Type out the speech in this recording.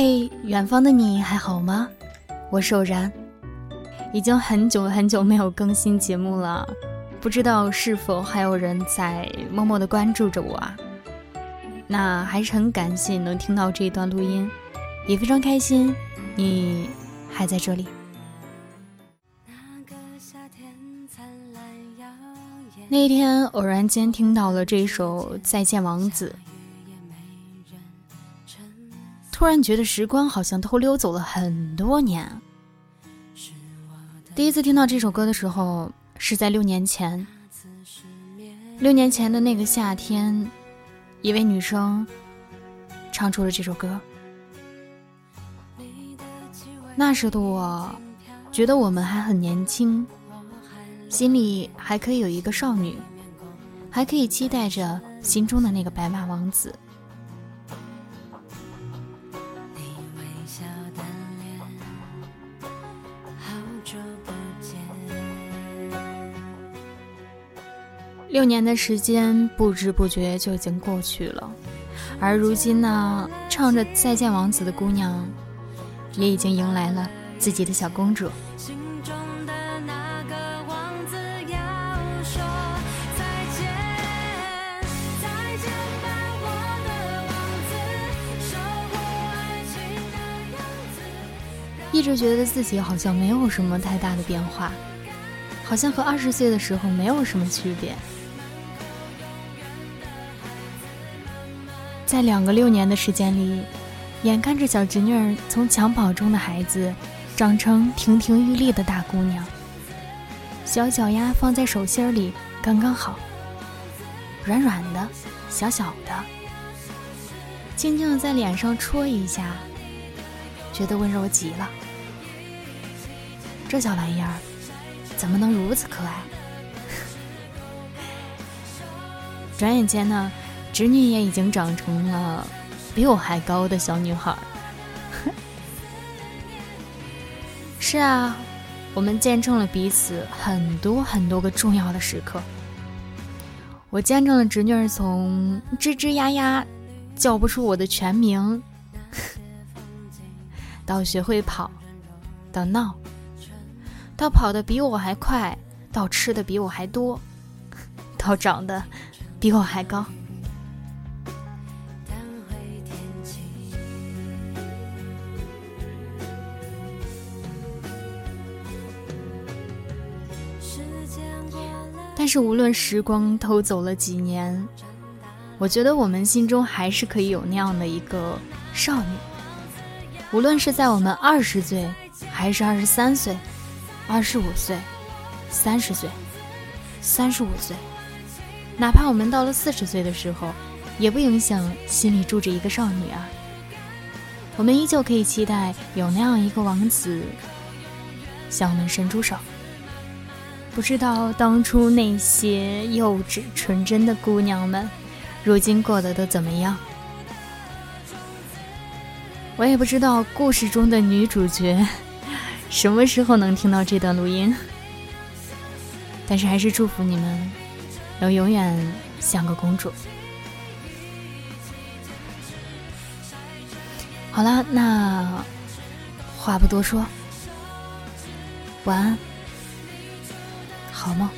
嘿，远方的你还好吗？我是偶然，已经很久很久没有更新节目了，不知道是否还有人在默默的关注着我啊？那还是很感谢能听到这一段录音，也非常开心你还在这里。那一天偶然间听到了这首《再见王子》。突然觉得时光好像偷溜走了很多年。第一次听到这首歌的时候，是在六年前。六年前的那个夏天，一位女生唱出了这首歌。那时的我，觉得我们还很年轻，心里还可以有一个少女，还可以期待着心中的那个白马王子。六年的时间不知不觉就已经过去了，而如今呢，唱着《再见王子》的姑娘，也已经迎来了自己的小公主。一直觉得自己好像没有什么太大的变化，好像和二十岁的时候没有什么区别。在两个六年的时间里，眼看着小侄女儿从襁褓中的孩子，长成亭亭玉立的大姑娘，小脚丫放在手心里刚刚好，软软的，小小的，轻轻的在脸上戳一下，觉得温柔极了。这小玩意儿，怎么能如此可爱？转眼间呢？侄女也已经长成了比我还高的小女孩。是啊，我们见证了彼此很多很多个重要的时刻。我见证了侄女儿从吱吱呀呀叫不出我的全名，到学会跑，到闹，到跑得比我还快，到吃的比我还多，到长得比我还高。但是无论时光偷走了几年，我觉得我们心中还是可以有那样的一个少女。无论是在我们二十岁，还是二十三岁、二十五岁、三十岁、三十五岁，哪怕我们到了四十岁的时候，也不影响心里住着一个少女啊。我们依旧可以期待有那样一个王子向我们伸出手。不知道当初那些幼稚纯真的姑娘们，如今过得都怎么样？我也不知道故事中的女主角什么时候能听到这段录音。但是还是祝福你们，能永远像个公主。好了，那话不多说，晚安。好吗？